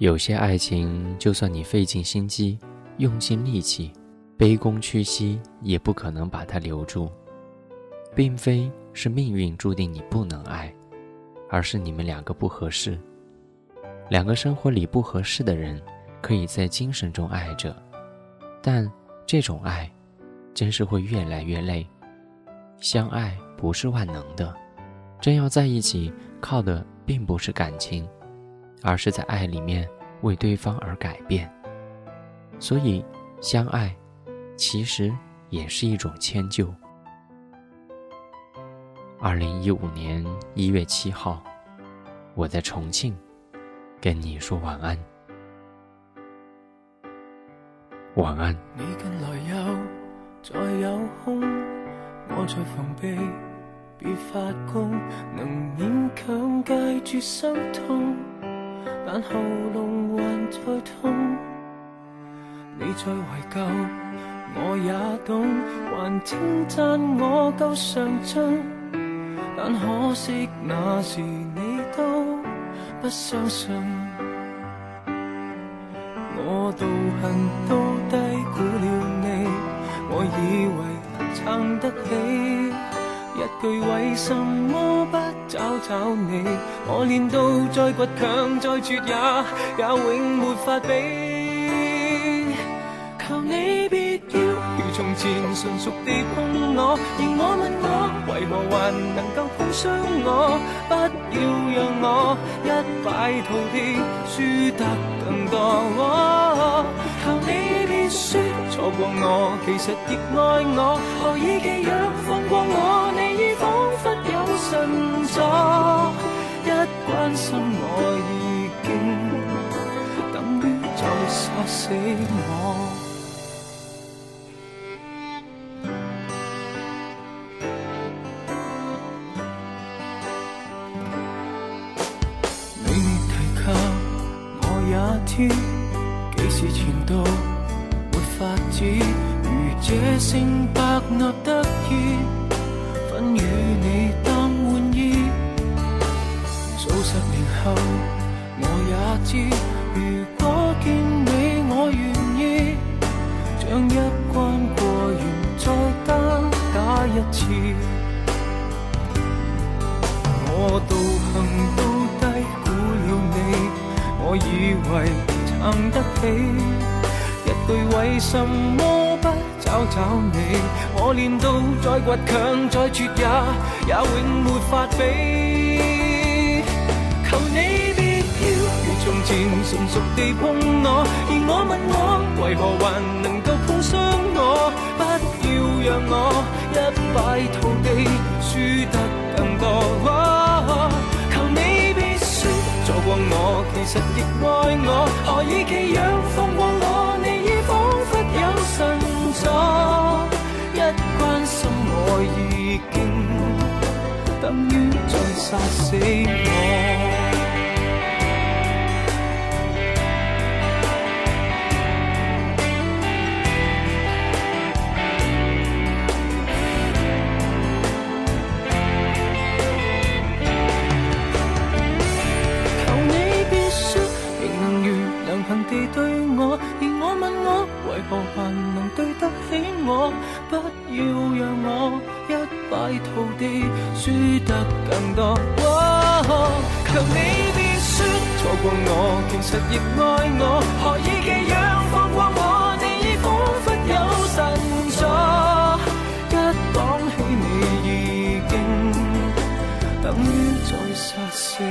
有些爱情，就算你费尽心机、用尽力气、卑躬屈膝，也不可能把它留住。并非是命运注定你不能爱，而是你们两个不合适。两个生活里不合适的人，可以在精神中爱着，但这种爱，真是会越来越累。相爱不是万能的，真要在一起，靠的并不是感情，而是在爱里面为对方而改变。所以，相爱，其实也是一种迁就。二零一五年一月七号，我在重庆。跟你说晚安，晚安。你近来又再有空，我在防备，别发功，能勉强戒绝心痛，但喉咙还在痛。你在怀旧，我也懂，还称赞我够上进，但可惜那时你都。不相信，我道行都低估了你。我以为撑得起，一句为什么不找找你？我练到再倔强再绝也也永没法比。求你别要如从前纯熟地碰我，而我问我为何还能够碰伤我？不要让我。一败涂地，输得更多。求你别说错过我，其实亦爱我。何以寄养放过我？你已仿佛有神助，一关心我已经等于再杀死我。几时前度法子，如这性白纳得意，分与你当玩意。数十年后我也知，如果见你我愿意，将一关过完再单打一次。我道行都低估了你，我以为。撑得起为什么不找找你？我练到再倔强再绝也也永没法比。求你别要如从前纯熟地碰我，而我问我为何还能够碰伤我？不要让我一败涂地，经等于再杀死我。不要让我一败涂地，输得更多。求你别说错过我，其实亦爱我。何以寄养放过我？你已仿佛有神助，一讲起你已经等于在杀死。